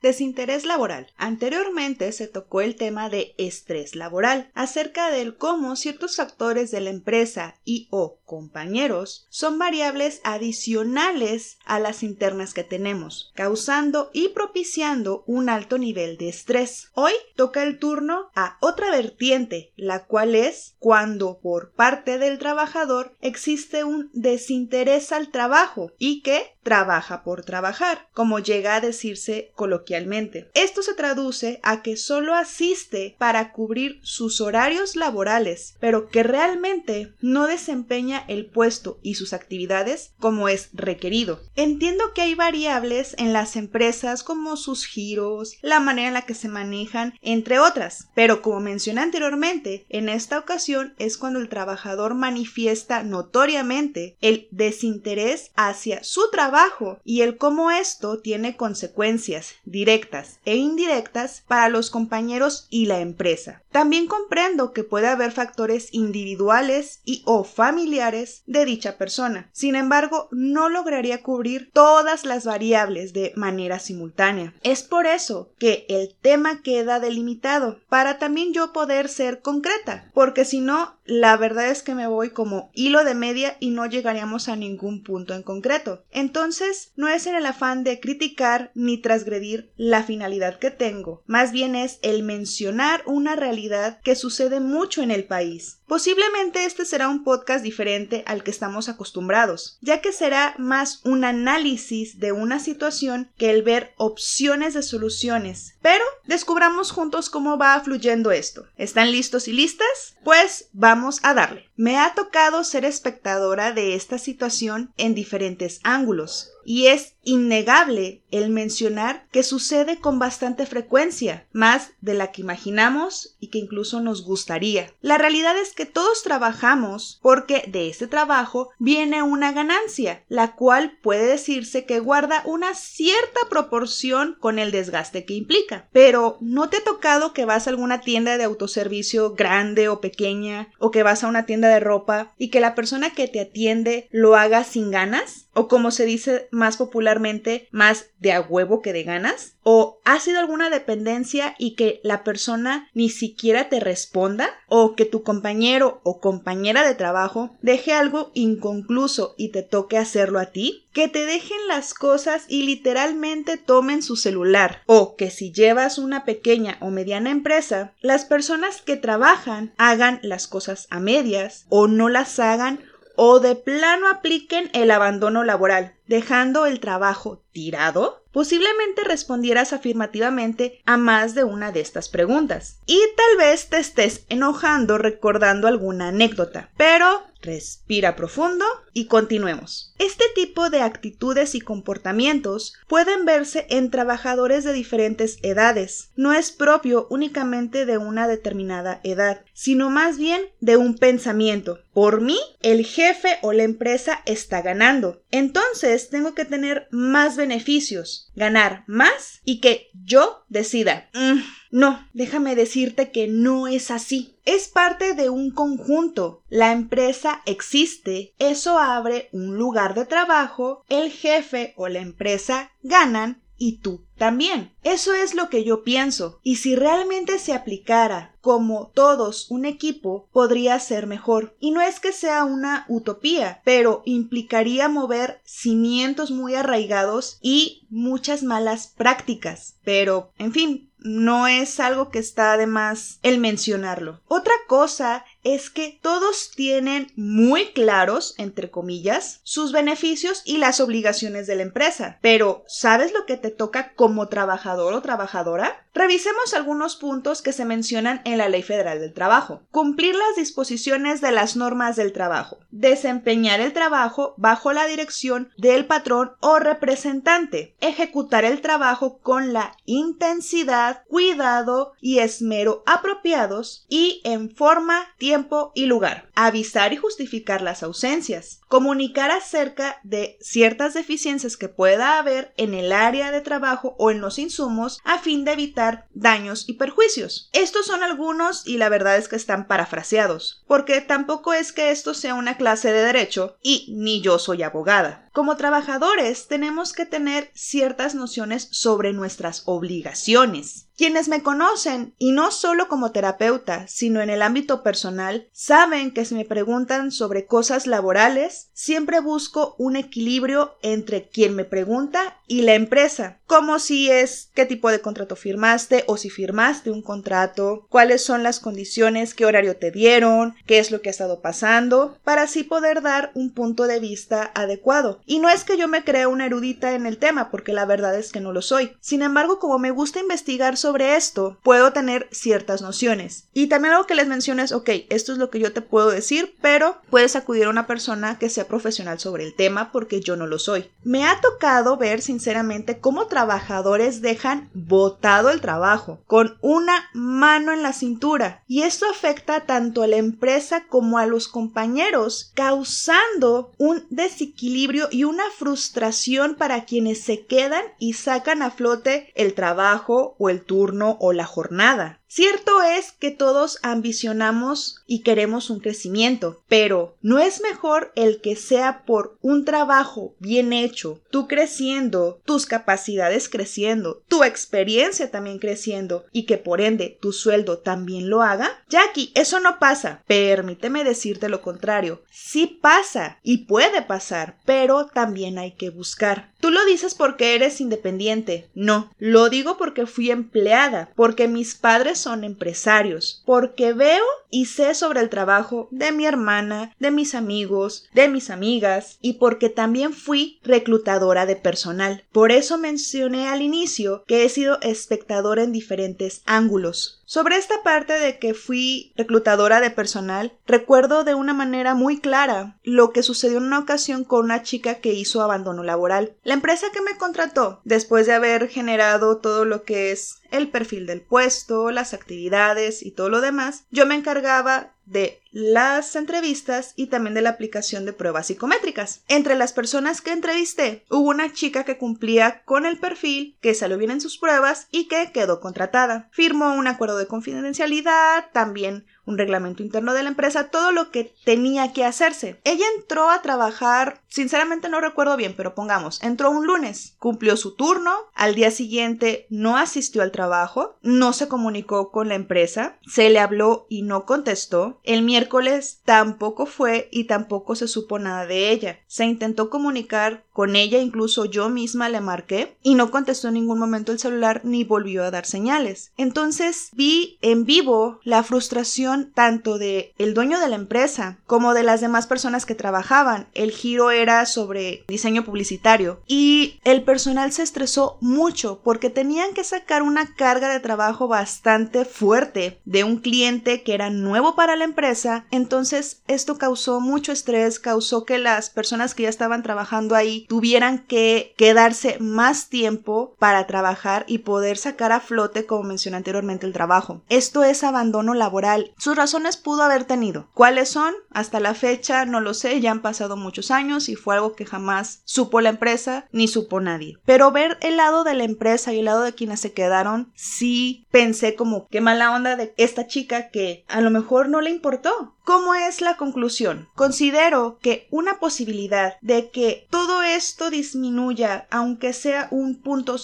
Desinterés laboral. Anteriormente se tocó el tema de estrés laboral, acerca del cómo ciertos factores de la empresa y o compañeros son variables adicionales a las internas que tenemos, causando y propiciando un alto nivel de estrés. Hoy toca el turno a otra vertiente, la cual es cuando por parte del trabajador existe un desinterés al trabajo y que trabaja por trabajar, como llega a decirse coloquialmente. Esto se traduce a que solo asiste para cubrir sus horarios laborales, pero que realmente no desempeña el puesto y sus actividades como es requerido. Entiendo que hay variables en las empresas como sus giros, la manera en la que se manejan, entre otras, pero como mencioné anteriormente, en esta ocasión es cuando el trabajador manifiesta notoriamente el desinterés hacia su trabajo y el cómo esto tiene consecuencias directas e indirectas para los compañeros y la empresa. También comprendo que puede haber factores individuales y o familiares de dicha persona. Sin embargo, no lograría cubrir todas las variables de manera simultánea. Es por eso que el tema queda delimitado para también yo poder ser concreta, porque si no, la verdad es que me voy como hilo de media y no llegaríamos a ningún punto en concreto. Entonces, no es en el afán de criticar ni transgredir la finalidad que tengo, más bien es el mencionar una realidad que sucede mucho en el país. Posiblemente este será un podcast diferente al que estamos acostumbrados, ya que será más un análisis de una situación que el ver opciones de soluciones. Pero descubramos juntos cómo va fluyendo esto. ¿Están listos y listas? Pues vamos a darle. Me ha tocado ser espectadora de esta situación en diferentes ángulos y es innegable el mencionar que sucede con bastante frecuencia, más de la que imaginamos y que incluso nos gustaría. La realidad es que todos trabajamos porque de este trabajo viene una ganancia, la cual puede decirse que guarda una cierta proporción con el desgaste que implica. Pero ¿no te ha tocado que vas a alguna tienda de autoservicio grande o pequeña o que vas a una tienda de ropa y que la persona que te atiende lo haga sin ganas? o como se dice más popularmente, más de a huevo que de ganas? ¿O ha sido alguna dependencia y que la persona ni siquiera te responda? ¿O que tu compañero o compañera de trabajo deje algo inconcluso y te toque hacerlo a ti? que te dejen las cosas y literalmente tomen su celular. O que si llevas una pequeña o mediana empresa, las personas que trabajan hagan las cosas a medias o no las hagan o de plano apliquen el abandono laboral, dejando el trabajo tirado? Posiblemente respondieras afirmativamente a más de una de estas preguntas. Y tal vez te estés enojando recordando alguna anécdota. Pero respira profundo y continuemos. Este tipo de actitudes y comportamientos pueden verse en trabajadores de diferentes edades. No es propio únicamente de una determinada edad, sino más bien de un pensamiento. Por mí, el jefe o la empresa está ganando. Entonces tengo que tener más beneficios, ganar más y que yo decida. Mm, no, déjame decirte que no es así. Es parte de un conjunto. La empresa existe, eso abre un lugar de trabajo, el jefe o la empresa ganan y tú también. Eso es lo que yo pienso. Y si realmente se aplicara como todos un equipo, podría ser mejor. Y no es que sea una utopía, pero implicaría mover cimientos muy arraigados y muchas malas prácticas. Pero, en fin, no es algo que está de más el mencionarlo. Otra cosa es que todos tienen muy claros, entre comillas, sus beneficios y las obligaciones de la empresa. Pero, ¿sabes lo que te toca como trabajador o trabajadora? Revisemos algunos puntos que se mencionan en la Ley Federal del Trabajo. Cumplir las disposiciones de las normas del trabajo. Desempeñar el trabajo bajo la dirección del patrón o representante. Ejecutar el trabajo con la intensidad, cuidado y esmero apropiados y en forma, y lugar. Avisar y justificar las ausencias. Comunicar acerca de ciertas deficiencias que pueda haber en el área de trabajo o en los insumos a fin de evitar daños y perjuicios. Estos son algunos y la verdad es que están parafraseados, porque tampoco es que esto sea una clase de derecho y ni yo soy abogada. Como trabajadores tenemos que tener ciertas nociones sobre nuestras obligaciones. Quienes me conocen, y no solo como terapeuta, sino en el ámbito personal, saben que si me preguntan sobre cosas laborales, siempre busco un equilibrio entre quien me pregunta y la empresa, como si es qué tipo de contrato firmaste o si firmaste un contrato, cuáles son las condiciones, qué horario te dieron, qué es lo que ha estado pasando, para así poder dar un punto de vista adecuado. Y no es que yo me crea una erudita en el tema, porque la verdad es que no lo soy. Sin embargo, como me gusta investigar sobre esto, puedo tener ciertas nociones. Y también algo que les menciono es, ok, esto es lo que yo te puedo decir, pero puedes acudir a una persona que sea profesional sobre el tema porque yo no lo soy. Me ha tocado ver sinceramente cómo trabajadores dejan botado el trabajo, con una mano en la cintura. Y esto afecta tanto a la empresa como a los compañeros, causando un desequilibrio y una frustración para quienes se quedan y sacan a flote el trabajo o el turno o la jornada. Cierto es que todos ambicionamos y queremos un crecimiento, pero ¿no es mejor el que sea por un trabajo bien hecho, tú creciendo, tus capacidades creciendo, tu experiencia también creciendo y que por ende tu sueldo también lo haga? Jackie, eso no pasa. Permíteme decirte lo contrario. Sí pasa y puede pasar, pero también hay que buscar. Tú lo dices porque eres independiente. No, lo digo porque fui empleada, porque mis padres son empresarios, porque veo y sé sobre el trabajo de mi hermana, de mis amigos, de mis amigas y porque también fui reclutadora de personal. Por eso mencioné al inicio que he sido espectadora en diferentes ángulos. Sobre esta parte de que fui reclutadora de personal, recuerdo de una manera muy clara lo que sucedió en una ocasión con una chica que hizo abandono laboral. La empresa que me contrató, después de haber generado todo lo que es el perfil del puesto, las actividades y todo lo demás, yo me encargaba de las entrevistas y también de la aplicación de pruebas psicométricas. Entre las personas que entrevisté, hubo una chica que cumplía con el perfil, que salió bien en sus pruebas y que quedó contratada. Firmó un acuerdo de confidencialidad, también un reglamento interno de la empresa, todo lo que tenía que hacerse. Ella entró a trabajar, sinceramente no recuerdo bien, pero pongamos, entró un lunes, cumplió su turno, al día siguiente no asistió al trabajo, no se comunicó con la empresa, se le habló y no contestó, el miércoles tampoco fue y tampoco se supo nada de ella. Se intentó comunicar con ella, incluso yo misma le marqué y no contestó en ningún momento el celular ni volvió a dar señales. Entonces vi en vivo la frustración tanto de el dueño de la empresa como de las demás personas que trabajaban. El giro era sobre diseño publicitario y el personal se estresó mucho porque tenían que sacar una carga de trabajo bastante fuerte de un cliente que era nuevo para la empresa. Entonces esto causó mucho estrés, causó que las personas que ya estaban trabajando ahí tuvieran que quedarse más tiempo para trabajar y poder sacar a flote, como mencioné anteriormente, el trabajo. Esto es abandono laboral. Sus razones pudo haber tenido. ¿Cuáles son? Hasta la fecha no lo sé, ya han pasado muchos años y fue algo que jamás supo la empresa ni supo nadie. Pero ver el lado de la empresa y el lado de quienes se quedaron, sí pensé como qué mala onda de esta chica que a lo mejor no le importó. ¿Cómo es la conclusión? Considero que una posibilidad de que todo esto disminuya, aunque sea un punto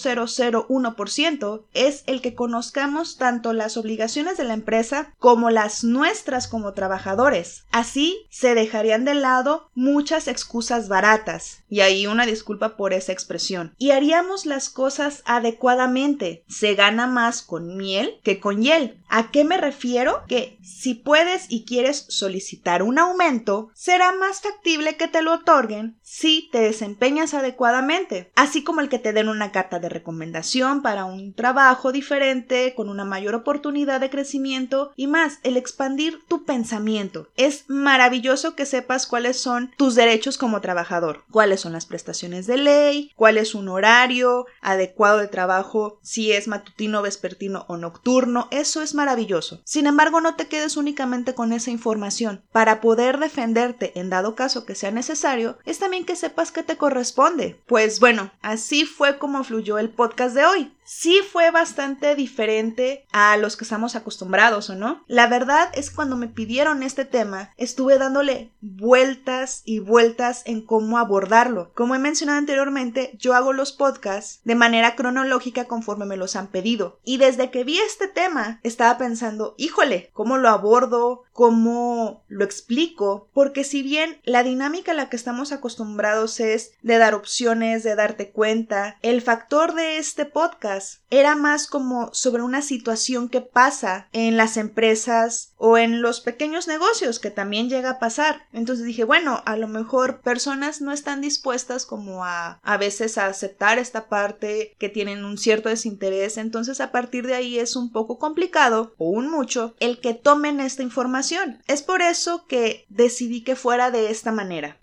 ciento, es el que conozcamos tanto las obligaciones de la empresa como las nuestras como trabajadores. Así se dejarían de lado muchas excusas baratas, y ahí una disculpa por esa expresión, y haríamos las cosas adecuadamente. Se gana más con miel que con hiel. ¿A qué me refiero? Que si puedes y quieres solicitar un aumento, será más factible que te lo otorguen si te desempeñas adecuadamente, así como el que te den una carta de recomendación para un trabajo diferente, con una mayor oportunidad de crecimiento y más, el expandir tu pensamiento. Es maravilloso que sepas cuáles son tus derechos como trabajador, cuáles son las prestaciones de ley, cuál es un horario adecuado de trabajo, si es matutino, vespertino o nocturno, eso es maravilloso. Sin embargo, no te quedes únicamente con esa información para poder defenderte en dado caso que sea necesario, es también que sepas que te corresponde. Pues bueno, así fue como fluyó el podcast de hoy. Sí fue bastante diferente a los que estamos acostumbrados, ¿o no? La verdad es que cuando me pidieron este tema, estuve dándole vueltas y vueltas en cómo abordarlo. Como he mencionado anteriormente, yo hago los podcasts de manera cronológica conforme me los han pedido. Y desde que vi este tema, estaba pensando, híjole, ¿cómo lo abordo? ¿Cómo lo explico? Porque si bien la dinámica a la que estamos acostumbrados es de dar opciones, de darte cuenta, el factor de este podcast era más como sobre una situación que pasa en las empresas o en los pequeños negocios que también llega a pasar. Entonces dije, bueno, a lo mejor personas no están dispuestas como a a veces a aceptar esta parte que tienen un cierto desinterés, entonces a partir de ahí es un poco complicado o un mucho el que tomen esta información. Es por eso que decidí que fuera de esta manera.